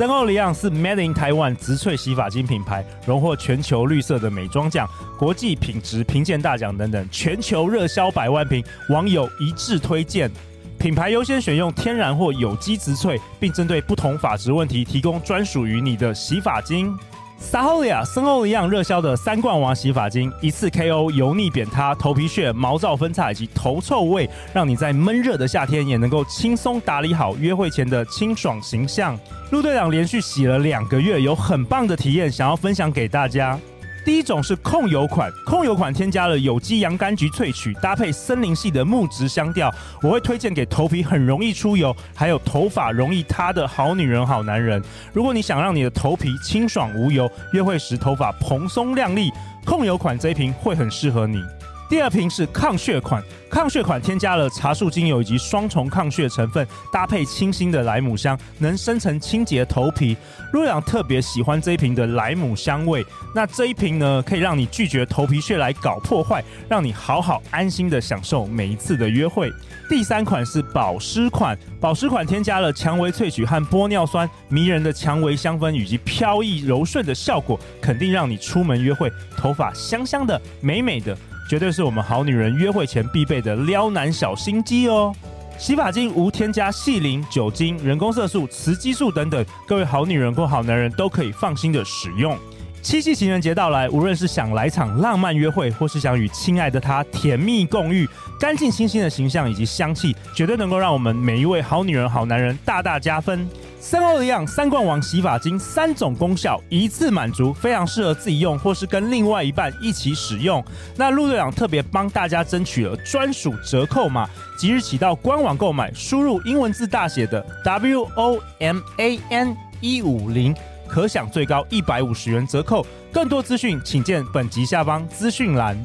森欧里昂是 Made in Taiwan 植萃洗发精品牌，荣获全球绿色的美妆奖、国际品质评鉴大奖等等，全球热销百万瓶，网友一致推荐。品牌优先选用天然或有机植萃，并针对不同发质问题提供专属于你的洗发精。Saholia 森欧一样热销的三冠王洗发精，一次 KO 油腻扁塌、头皮屑、毛躁分叉以及头臭味，让你在闷热的夏天也能够轻松打理好约会前的清爽形象。陆队长连续洗了两个月，有很棒的体验，想要分享给大家。第一种是控油款，控油款添加了有机洋甘菊萃取，搭配森林系的木质香调，我会推荐给头皮很容易出油，还有头发容易塌的好女人、好男人。如果你想让你的头皮清爽无油，约会时头发蓬松亮丽，控油款这一瓶会很适合你。第二瓶是抗屑款，抗屑款添加了茶树精油以及双重抗屑成分，搭配清新的莱姆香，能深层清洁头皮。陆阳特别喜欢这一瓶的莱姆香味。那这一瓶呢，可以让你拒绝头皮屑来搞破坏，让你好好安心的享受每一次的约会。第三款是保湿款，保湿款添加了蔷薇萃取和玻尿酸，迷人的蔷薇香氛以及飘逸柔顺的效果，肯定让你出门约会头发香香的、美美的。绝对是我们好女人约会前必备的撩男小心机哦！洗发精无添加细磷、酒精、人工色素、雌激素等等，各位好女人或好男人都可以放心的使用。七夕情人节到来，无论是想来场浪漫约会，或是想与亲爱的他甜蜜共浴，干净清新的形象以及香气，绝对能够让我们每一位好女人、好男人大大加分。三欧黎漾三冠王洗发精，三种功效一次满足，非常适合自己用或是跟另外一半一起使用。那陆队长特别帮大家争取了专属折扣码，即日起到官网购买，输入英文字大写的 W O M A N 一五零，可享最高一百五十元折扣。更多资讯请见本集下方资讯栏。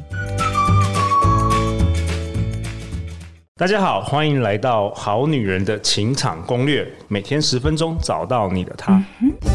大家好，欢迎来到《好女人的情场攻略》，每天十分钟，找到你的他。大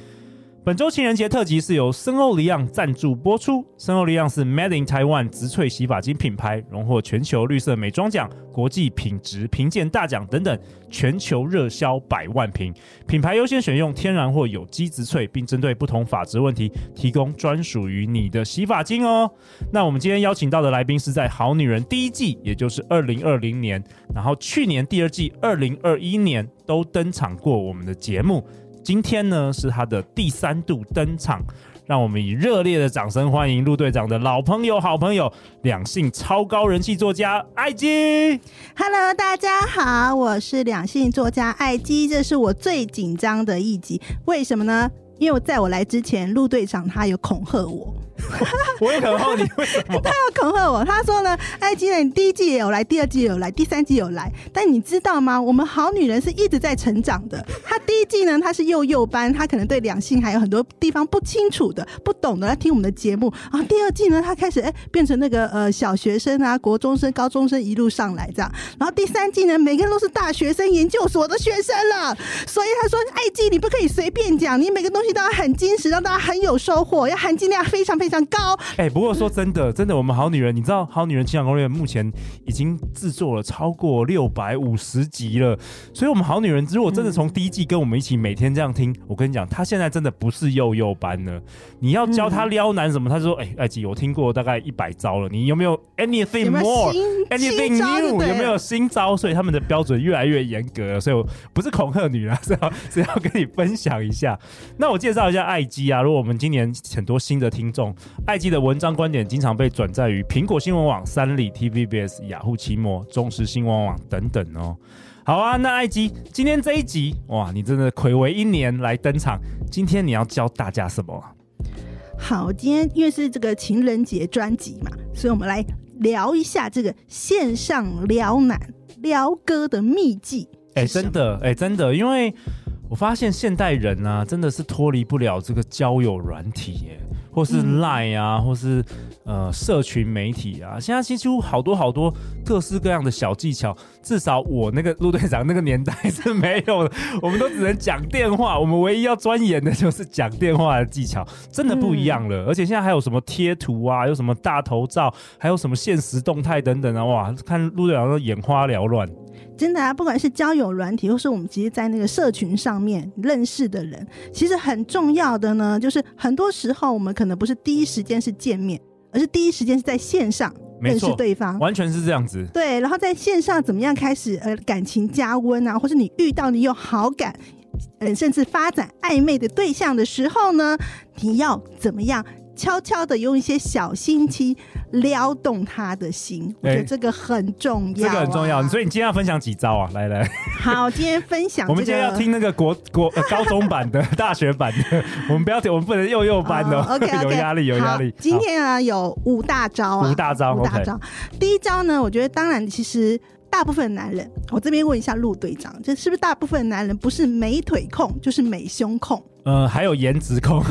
本周情人节特辑是由森欧黎漾赞助播出。森欧黎漾是 Made in Taiwan 植萃洗发精品牌，荣获全球绿色美妆奖、国际品质评鉴大奖等等，全球热销百万瓶。品牌优先选用天然或有机植萃，并针对不同发质问题提供专属于你的洗发精哦。那我们今天邀请到的来宾是在《好女人》第一季，也就是二零二零年，然后去年第二季二零二一年都登场过我们的节目。今天呢是他的第三度登场，让我们以热烈的掌声欢迎陆队长的老朋友、好朋友，两性超高人气作家艾姬。Hello，大家好，我是两性作家艾姬，这是我最紧张的一集，为什么呢？因为在我来之前，陆队长他有恐吓我。我也恐吓你，为什么？他要恐吓我，他说呢，艾姬呢，你第一季也有来，第二季也有来，第三季有来，但你知道吗？我们好女人是一直在成长的。他第一季呢，他是幼幼班，他可能对两性还有很多地方不清楚的、不懂的，来听我们的节目。然后第二季呢，他开始哎、变成那个呃小学生啊、国中生、高中生一路上来这样。然后第三季呢，每个人都是大学生、研究所的学生了。所以他说，艾姬你不可以随便讲，你每个东西都要很精实，让大家很有收获，要含金量非常非常。非常高哎、欸，不过说真的，真的，我们好女人，你知道，好女人情感攻略目前已经制作了超过六百五十集了，所以，我们好女人如果真的从第一季跟我们一起每天这样听，嗯、我跟你讲，她现在真的不是幼幼班了。你要教她撩男什么，她、嗯、说，哎、欸，艾姬，我听过大概一百招了，你有没有 anything more，anything new，有没有新招？所以他们的标准越来越严格了，所以我不是恐吓你啊，是要是要跟你分享一下。那我介绍一下艾姬啊，如果我们今年很多新的听众。艾记的文章观点经常被转载于苹果新闻网、三立、TVBS、雅虎奇摩、中时新闻网等等哦。好啊，那艾姬今天这一集哇，你真的暌违一年来登场。今天你要教大家什么？好，今天因为是这个情人节专辑嘛，所以我们来聊一下这个线上撩男撩哥的秘技。哎、欸，真的，哎、欸，真的，因为我发现现代人啊，真的是脱离不了这个交友软体耶。或是 Line 啊，嗯、或是呃社群媒体啊，现在新出好多好多各式各样的小技巧。至少我那个陆队长那个年代是没有的，我们都只能讲电话。我们唯一要钻研的就是讲电话的技巧，真的不一样了。嗯、而且现在还有什么贴图啊，有什么大头照，还有什么现实动态等等啊，哇，看陆队长都眼花缭乱。真的啊，不管是交友软体，或是我们直接在那个社群上面认识的人，其实很重要的呢，就是很多时候我们可能不是第一时间是见面，而是第一时间是在线上认识对方，完全是这样子。对，然后在线上怎么样开始呃感情加温啊，或是你遇到你有好感，嗯甚至发展暧昧的对象的时候呢，你要怎么样？悄悄的用一些小心机撩动他的心，我觉得这个很重要，啊欸，这个很重要。所以你今天要分享几招啊？来来，好，今天分享，这个。我们今天要听那个国国、呃、高中版的、大学版的，我们不要听，我们不能幼幼班的，哦 okay, okay, 有压力，有压力。今天啊，有五大招啊，五大招，五大招。第一招呢，我觉得当然其实。大部分男人，我这边问一下陆队长，这是不是大部分男人不是美腿控就是美胸控？呃，还有颜值控，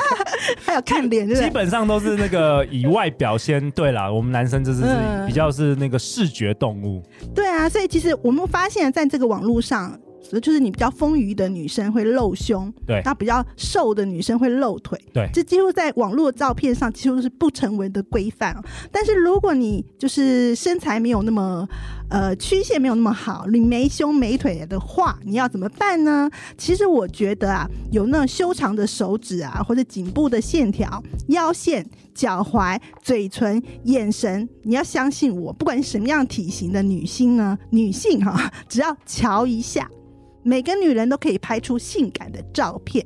还有看脸，基本上都是那个以外表先。对啦，我们男生就是比较是那个视觉动物。对啊，所以其实我们发现，在这个网络上。就是你比较丰腴的女生会露胸，对，那比较瘦的女生会露腿，对，这几乎在网络照片上几乎是不成文的规范。但是如果你就是身材没有那么呃曲线没有那么好，你没胸没腿的话，你要怎么办呢？其实我觉得啊，有那种修长的手指啊，或者颈部的线条、腰线、脚踝、嘴唇、眼神，你要相信我，不管什么样体型的女性呢，女性哈、啊，只要瞧一下。每个女人都可以拍出性感的照片，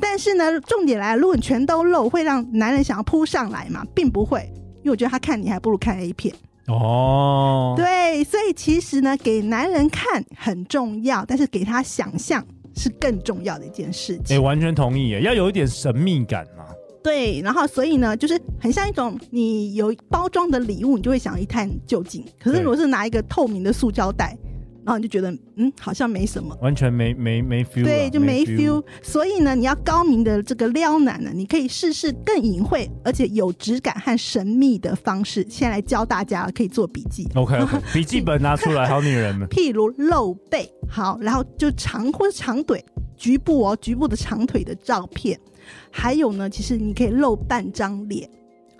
但是呢，重点来了，如果你全都露，会让男人想要扑上来嘛？并不会，因为我觉得他看你还不如看 A 片哦。对，所以其实呢，给男人看很重要，但是给他想象是更重要的一件事情。哎、欸，完全同意耶，要有一点神秘感嘛。对，然后所以呢，就是很像一种你有包装的礼物，你就会想一探究竟。可是如果是拿一个透明的塑胶袋。然后你就觉得，嗯，好像没什么，完全没没没 feel，对，就没 feel。所以呢，你要高明的这个撩男呢，你可以试试更隐晦而且有质感和神秘的方式。先来教大家，可以做笔记。OK，, okay 笔记本拿出来，好女人们。譬如露背，好，然后就长或者长腿，局部哦，局部的长腿的照片。还有呢，其实你可以露半张脸。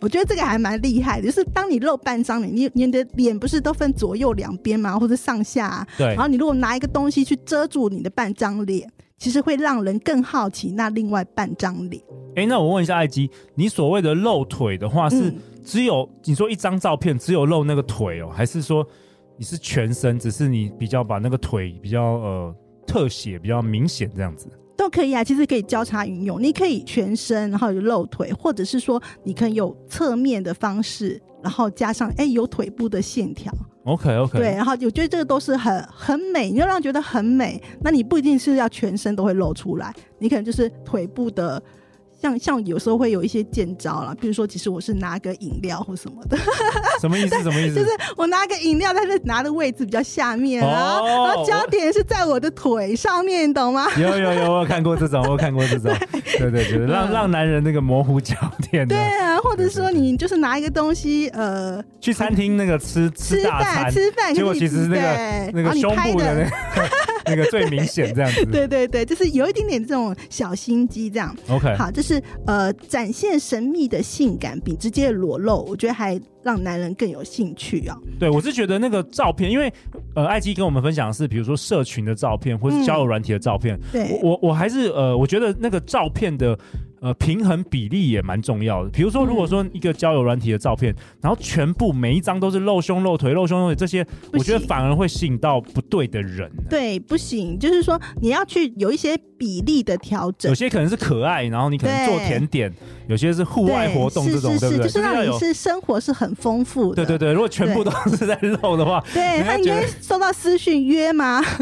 我觉得这个还蛮厉害的，就是当你露半张脸，你你的脸不是都分左右两边吗？或者上下啊？对。然后你如果拿一个东西去遮住你的半张脸，其实会让人更好奇那另外半张脸。哎，那我问一下艾姬，你所谓的露腿的话，是只有、嗯、你说一张照片只有露那个腿哦，还是说你是全身，只是你比较把那个腿比较呃特写比较明显这样子？都可以啊，其实可以交叉运用。你可以全身，然后有露腿，或者是说你可以有侧面的方式，然后加上哎有腿部的线条。OK OK。对，然后我觉得这个都是很很美，你要让觉得很美。那你不一定是要全身都会露出来，你可能就是腿部的。像像有时候会有一些见招啦，比如说，其实我是拿个饮料或什么的，什么意思？什么意思？就是我拿个饮料，但是拿的位置比较下面啊，哦、然后焦点是在我的腿上面，懂吗？有有有，我有看过这种，我有看过这种，对对对，让让男人那个模糊焦点。对啊，或者说你就是拿一个东西，呃，去餐厅那个吃吃大餐，吃饭，结果其实是那个那个胸部的那个。那个最明显这样子，对对对，就是有一点点这种小心机这样。OK，好，就是呃，展现神秘的性感比直接裸露，我觉得还让男人更有兴趣哦。对，我是觉得那个照片，因为呃，艾姬跟我们分享的是，比如说社群的照片，或是交友软体的照片。嗯、对，我我还是呃，我觉得那个照片的。呃，平衡比例也蛮重要的。比如说，如果说一个交友软体的照片，嗯、然后全部每一张都是露胸露腿、露胸露腿这些，我觉得反而会吸引到不对的人。对，不行，就是说你要去有一些比例的调整。有些可能是可爱，然后你可能做甜点；有些是户外活动这种，对，不对？就是让你是生活是很丰富的。对对对，如果全部都是在露的话，对，那你会收到私讯约吗？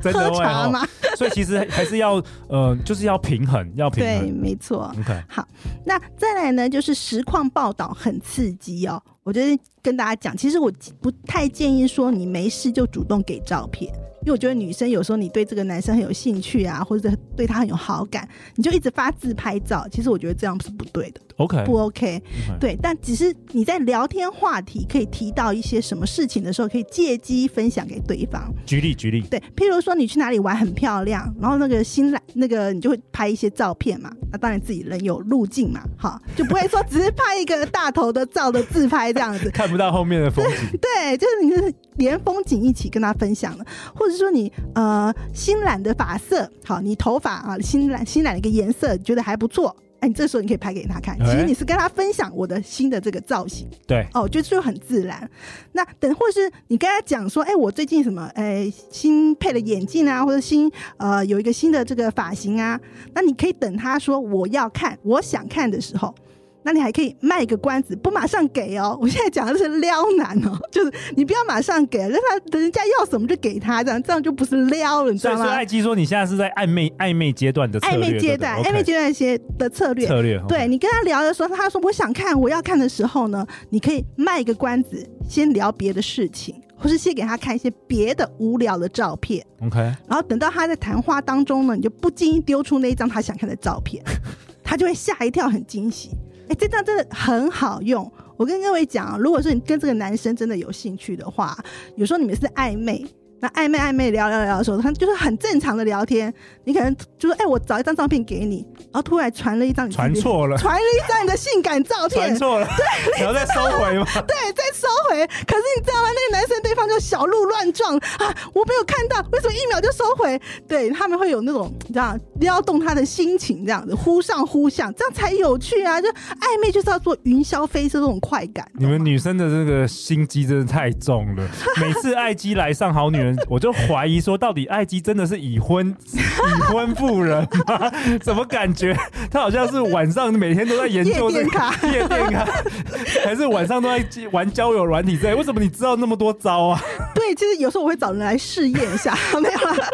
喝茶吗？所以其实还是要呃，就是要平衡，要平衡。对，没错。OK，好，那再来呢，就是实况报道很刺激哦。我觉得跟大家讲，其实我不太建议说你没事就主动给照片。因为我觉得女生有时候你对这个男生很有兴趣啊，或者对他很有好感，你就一直发自拍照，其实我觉得这样是不对的。OK，不 OK？对，但只是你在聊天话题可以提到一些什么事情的时候，可以借机分享给对方。举例举例，对，譬如说你去哪里玩很漂亮，然后那个新来那个你就会拍一些照片嘛，那当然自己人有路径嘛，好，就不会说只是拍一个大头的照的自拍这样子，看不到后面的风景。对，就是你是连风景一起跟他分享了，或者说你呃新染的发色，好，你头发啊新染新染的一个颜色觉得还不错。哎，你这时候你可以拍给他看，其实你是跟他分享我的新的这个造型，对，哦，就就很自然。那等或是你跟他讲说，哎，我最近什么，哎，新配了眼镜啊，或者新呃有一个新的这个发型啊，那你可以等他说我要看，我想看的时候。那你还可以卖个关子，不马上给哦。我现在讲的是撩男哦，就是你不要马上给，让他等人家要什么就给他，这样这样就不是撩了，你知道吗？所以说，艾姬说你现在是在暧昧暧昧阶段的暧昧阶段，暧昧阶段一些的策略策略。对，你跟他聊的时候，他说我想看，我要看的时候呢，你可以卖个关子，先聊别的事情，或是先给他看一些别的无聊的照片。OK，然后等到他在谈话当中呢，你就不经意丢出那一张他想看的照片，他就会吓一跳，很惊喜。哎，这张真的很好用。我跟各位讲，如果说你跟这个男生真的有兴趣的话，有时候你们是暧昧。那暧昧暧昧聊聊聊的时候，他就是很正常的聊天。你可能就是：“哎、欸，我找一张照片给你。”然后突然传了一张，传错了，传了一张你的性感照片，传错了。对，然后再收回吗？对，再收回。可是你知道吗？那个男生对方就小鹿乱撞啊！我没有看到，为什么一秒就收回？对，他们会有那种你知道撩动他的心情，这样子忽上忽下，这样才有趣啊！就暧昧就是要做云霄飞车这种快感。你们女生的这个心机真的太重了。每次爱机来上好女人。我就怀疑说，到底艾姬真的是已婚已婚妇人吗？怎么感觉她好像是晚上每天都在研究这个夜店卡，夜店卡还是晚上都在玩交友软体之类？为什么你知道那么多招啊？对，其实有时候我会找人来试验一下，没有啦。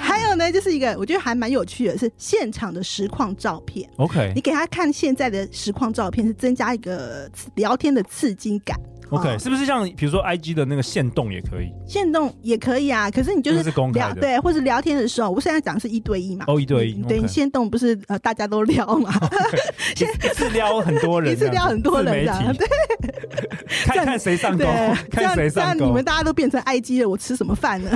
还有呢，就是一个我觉得还蛮有趣的，是现场的实况照片。OK，你给他看现在的实况照片，是增加一个聊天的刺激感。OK，是不是像比如说 IG 的那个限动也可以？限动也可以啊，可是你就是聊是对，或者聊天的时候，我现在讲的是一对一嘛。哦，一对一。对，限动不是呃大家都撩嘛？一次撩很多人，一次撩很多人这样。对，看看谁上钩，看谁上钩。你们大家都变成 IG 了，我吃什么饭呢？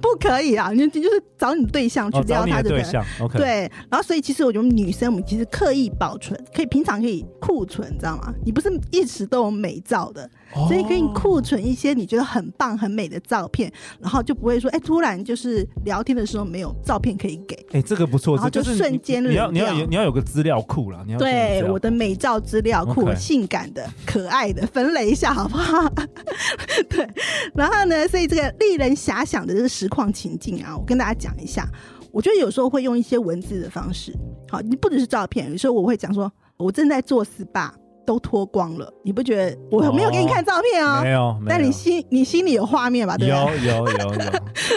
不可以啊！你你就是找你对象去撩他的对象。OK。对，然后所以其实我觉得女生我们其实刻意保存，可以平常可以库存，你知道吗？你不是一直都有美照。的，所以可以库存一些你觉得很棒、很美的照片，然后就不会说，哎，突然就是聊天的时候没有照片可以给。哎，这个不错，然后就瞬间你要你要有你要有个资料库了，你要对我的美照资料库，性感的、可爱的，分类一下好不好？对，然后呢，所以这个令人遐想的这个实况情境啊，我跟大家讲一下。我觉得有时候会用一些文字的方式，好，你不只是照片，有时候我会讲说，我正在做 SPA。都脱光了，你不觉得我没有给你看照片哦？没有，但你心你心里有画面吧？对不对？有有有有，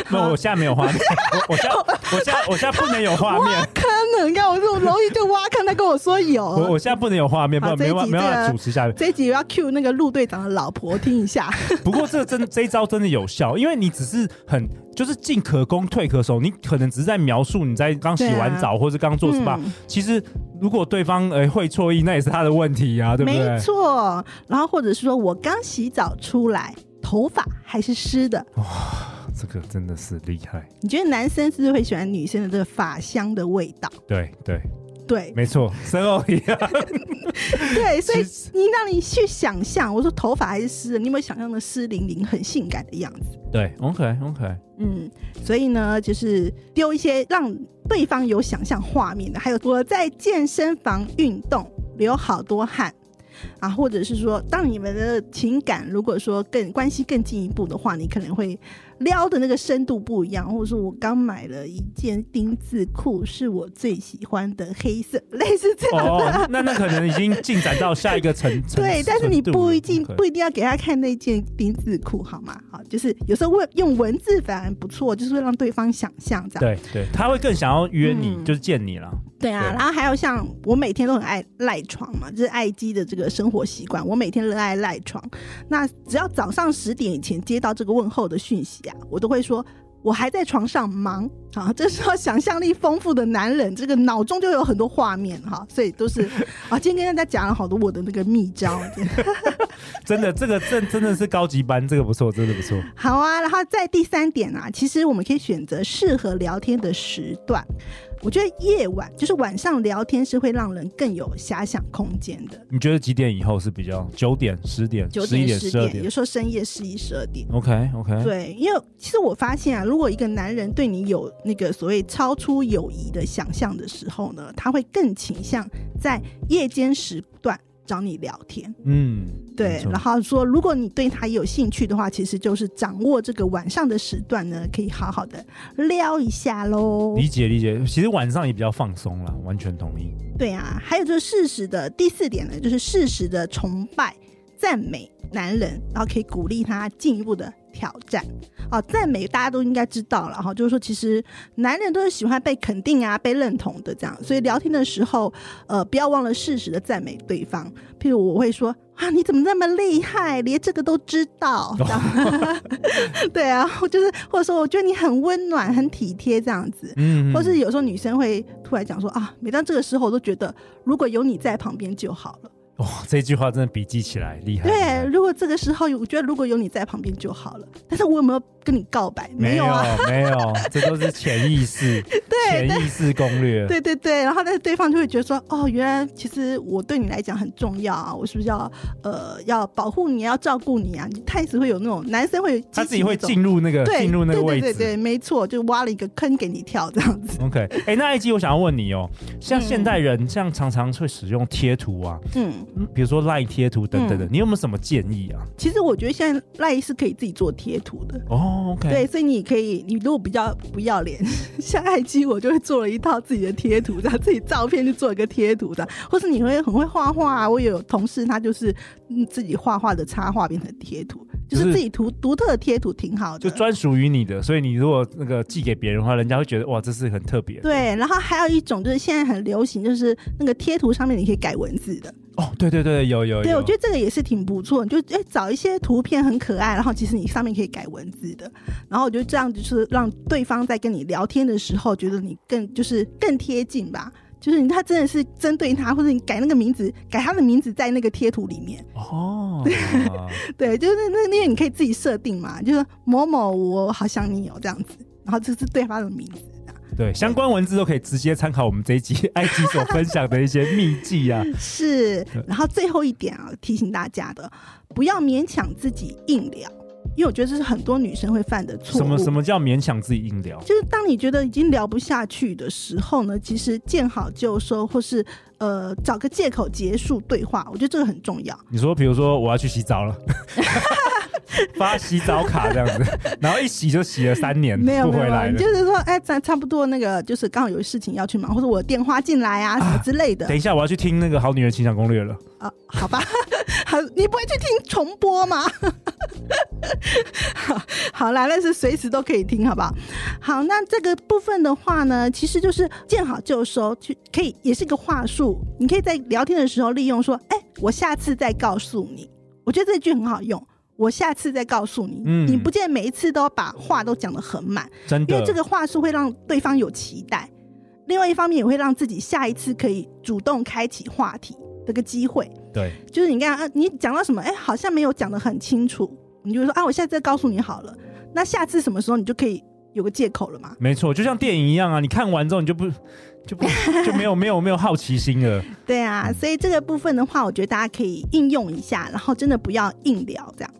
那 我现在没有画面，我现在我现在我现在不能有画面。挖坑了，你看我这么容易就说有。我我现在不能有画面，不然没办没办法主持下去。这一集要 cue 那个陆队长的老婆听一下。不过这真这一招真的有效，因为你只是很就是进可攻退可守，你可能只是在描述你在刚洗完澡或者刚做 SPA，其实。如果对方诶会错意，那也是他的问题呀，对不对？没错。然后或者是说我刚洗澡出来，头发还是湿的。哇，这个真的是厉害。你觉得男生是不是会喜欢女生的这个发香的味道？对对。对，没错，生肉一样。对，所以你让你去想象，我说头发还是湿的，你有没有想象的湿淋淋、很性感的样子？对，OK OK。嗯，所以呢，就是丢一些让对方有想象画面的，还有我在健身房运动，流好多汗。啊，或者是说，当你们的情感如果说更关系更进一步的话，你可能会撩的那个深度不一样。或者说我刚买了一件丁字裤，是我最喜欢的黑色，类似这样的。哦、那那可能已经进展到下一个层次。对，但是你不一定不一定要给他看那件丁字裤，好吗？好，就是有时候问用文字反而不错，就是会让对方想象这样。对对，他会更想要约你，嗯、就是见你了。对啊，对，然后还有像我每天都很爱赖床嘛，就是爱机的这个。个生活习惯，我每天热爱赖床。那只要早上十点以前接到这个问候的讯息啊，我都会说。我还在床上忙，啊，这时候想象力丰富的男人，这个脑中就有很多画面哈，所以都是啊，今天跟大家讲了好多我的那个秘招，真的，这个真真的是高级班，这个不错，真的不错。好啊，然后在第三点啊，其实我们可以选择适合聊天的时段。我觉得夜晚就是晚上聊天是会让人更有遐想空间的。你觉得几点以后是比较？九点、十点、十一点、十二点，有时候深夜十一、十二点。OK OK。对，因为其实我发现啊，如果一个男人对你有那个所谓超出友谊的想象的时候呢，他会更倾向在夜间时段。找你聊天，嗯，对，然后说，如果你对他有兴趣的话，其实就是掌握这个晚上的时段呢，可以好好的撩一下喽。理解理解，其实晚上也比较放松了，完全同意。对啊，还有就是适时的第四点呢，就是适时的崇拜、赞美男人，然后可以鼓励他进一步的挑战。啊，赞美大家都应该知道了哈，就是说其实男人都是喜欢被肯定啊、被认同的这样，所以聊天的时候，呃，不要忘了适时的赞美对方。譬如我会说啊，你怎么那么厉害，连这个都知道？对啊，就是或者说我觉得你很温暖、很体贴这样子。嗯，或是有时候女生会突然讲说啊，每当这个时候，我都觉得如果有你在旁边就好了。哇、哦，这句话真的笔记起来厉害。对，如果这个时候我觉得如果有你在旁边就好了。但是我有没有跟你告白？没有啊，没有，这都是潜意识，对，潜意识攻略。对对对，然后但是对方就会觉得说，哦，原来其实我对你来讲很重要啊，我是不是要呃要保护你，要照顾你啊？你开始会有那种男生会他自己会进入那个进入那个位置，对对没错，就挖了一个坑给你跳这样子。OK，哎、欸，那一集，我想要问你哦，像现代人、这样常常会使用贴图啊，嗯。比如说赖贴图等等的，嗯，你有没有什么建议啊？其实我觉得现在赖是可以自己做贴图的哦。OK，对，所以你可以，你如果比较不要脸，像爱机，我就会做了一套自己的贴图，然后自己照片就做一个贴图的，或是你会很会画画啊。我有同事他就是自己画画的插画变成贴图，就是自己图独特的贴图挺好的，就专属于你的。所以你如果那个寄给别人的话，人家会觉得哇，这是很特别。对，然后还有一种就是现在很流行，就是那个贴图上面你可以改文字的。哦，对对对，有有有。对，我觉得这个也是挺不错。你就哎，找一些图片很可爱，然后其实你上面可以改文字的。然后我觉得这样就是让对方在跟你聊天的时候，觉得你更就是更贴近吧。就是你他真的是针对他，或者你改那个名字，改他的名字在那个贴图里面。哦，对，对，就是那那个你可以自己设定嘛，就是某某我好想你哦这样子，然后这是对方的名字。对，相关文字都可以直接参考我们这一集 埃及所分享的一些秘籍啊。是，然后最后一点啊，提醒大家的，不要勉强自己硬聊，因为我觉得这是很多女生会犯的错误。什么什么叫勉强自己硬聊？就是当你觉得已经聊不下去的时候呢，其实见好就收，或是呃找个借口结束对话，我觉得这个很重要。你说，比如说我要去洗澡了。发洗澡卡这样子，然后一洗就洗了三年，没有不回来了。就是说，哎，咱差不多那个，就是刚好有事情要去忙，或者我电话进来啊，啊什么之类的。等一下，我要去听那个《好女人情场攻略》了。啊，好吧，好，你不会去听重播吗？好，好啦，那是随时都可以听，好不好？好，那这个部分的话呢，其实就是见好就收，去可以也是一个话术。你可以在聊天的时候利用说，哎，我下次再告诉你。我觉得这句很好用。我下次再告诉你，嗯，你不见得每一次都要把话都讲得很满，真的，因为这个话术会让对方有期待。另外一方面，也会让自己下一次可以主动开启话题这个机会。对，就是你看啊，你讲到什么，哎，好像没有讲得很清楚，你就说啊，我下次再告诉你好了。那下次什么时候你就可以有个借口了嘛？没错，就像电影一样啊，你看完之后你就不就不就没有没有没有好奇心了。对啊，所以这个部分的话，我觉得大家可以应用一下，然后真的不要硬聊这样。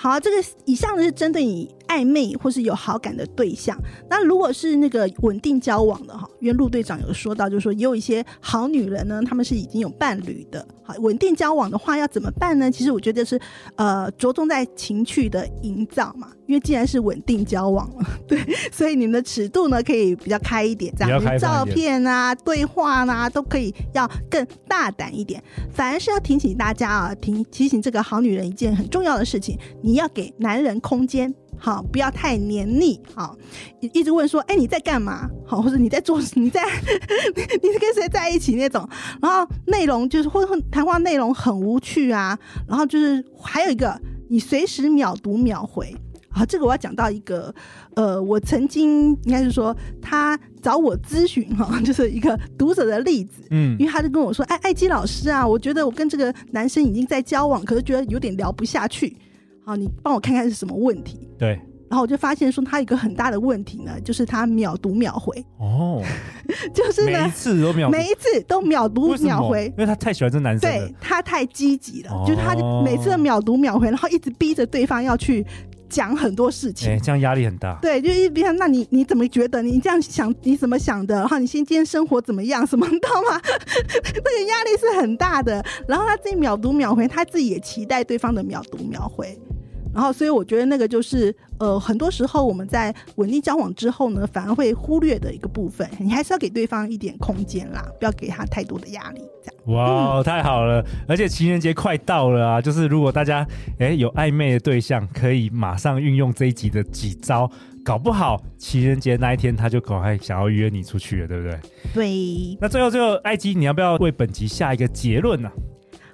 好，这个以上的是针对你暧昧或是有好感的对象。那如果是那个稳定交往的哈，因为陆队长有说到，就是说也有一些好女人呢，他们是已经有伴侣的。好，稳定交往的话要怎么办呢？其实我觉得是呃，着重在情趣的营造嘛。因为既然是稳定交往了，对，所以你们的尺度呢可以比较开一点，这样照片啊、对话啊都可以要更大胆一点。反而是要提醒大家啊，提提醒这个好女人一件很重要的事情，你要给男人空间。好，不要太黏腻，好，一直问说，哎，你在干嘛？好，或者你在做，你在，你是跟谁在一起那种？然后内容就是或者谈话内容很无趣啊，然后就是还有一个，你随时秒读秒回。好，这个我要讲到一个，呃，我曾经应该是说他找我咨询哈，就是一个读者的例子，嗯，因为他就跟我说，哎，艾基老师啊，我觉得我跟这个男生已经在交往，可是觉得有点聊不下去，好，你帮我看看是什么问题？对，然后我就发现说他有一个很大的问题呢，就是他秒读秒回，哦，就是呢，每一次都秒，每一次都秒读秒回，因为他太喜欢这男生，对，他太积极了，哦，就是他每次都秒读秒回，然后一直逼着对方要去。讲很多事情，欸、这样压力很大。对，就一边，那你你怎么觉得？你这样想，你怎么想的？然后你今天生活怎么样？什么，你知道吗？那个压力是很大的。然后他自己秒读秒回，他自己也期待对方的秒读秒回。然后，所以我觉得那个就是，呃，很多时候我们在稳定交往之后呢，反而会忽略的一个部分。你还是要给对方一点空间啦，不要给他太多的压力。这样。哇，太好了！而且情人节快到了啊，就是如果大家哎有暧昧的对象，可以马上运用这一集的几招，搞不好情人节那一天他就赶快想要约你出去了，对不对？对。那最后最后，艾姬，你要不要为本集下一个结论呢、啊？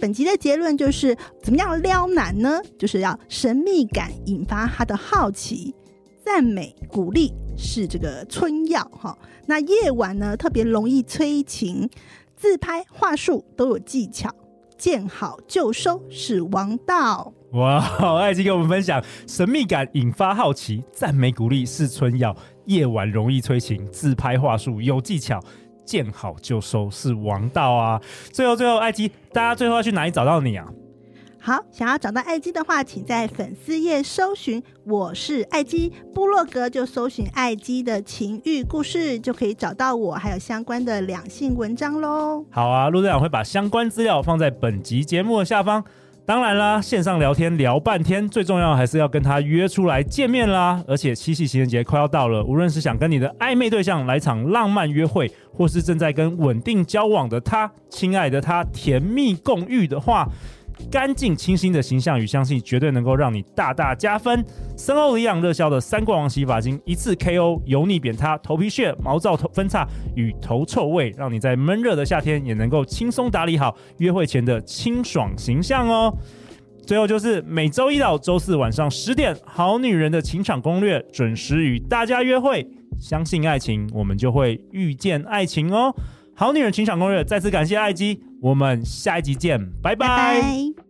本集的结论就是，怎么样撩男呢？就是要神秘感引发他的好奇，赞美鼓励是这个春药哈。那夜晚呢，特别容易催情，自拍话术都有技巧，见好就收是王道。哇，艾姬跟我们分享，神秘感引发好奇，赞美鼓励是春药，夜晚容易催情，自拍话术有技巧。见好就收是王道啊！最后最后，艾姬，大家最后要去哪里找到你啊？好，想要找到艾姬的话，请在粉丝页搜寻“我是艾姬”，部落格就搜寻艾姬的情欲故事，就可以找到我，还有相关的两性文章喽。好啊，陆队长会把相关资料放在本集节目的下方。当然啦，线上聊天聊半天，最重要还是要跟他约出来见面啦。而且七夕情人节快要到了，无论是想跟你的暧昧对象来场浪漫约会，或是正在跟稳定交往的他，亲爱的他，甜蜜共浴的话。干净清新的形象与香气，绝对能够让你大大加分。森欧里昂热销的三冠王洗发精，一次 KO 油腻扁塌、头皮屑、毛躁头分叉与头臭味，让你在闷热的夏天也能够轻松打理好约会前的清爽形象哦。最后就是每周一到周四晚上十点，《好女人的情场攻略》准时与大家约会。相信爱情，我们就会遇见爱情哦。好女人情场攻略，再次感谢爱姬，我们下一集见，拜拜。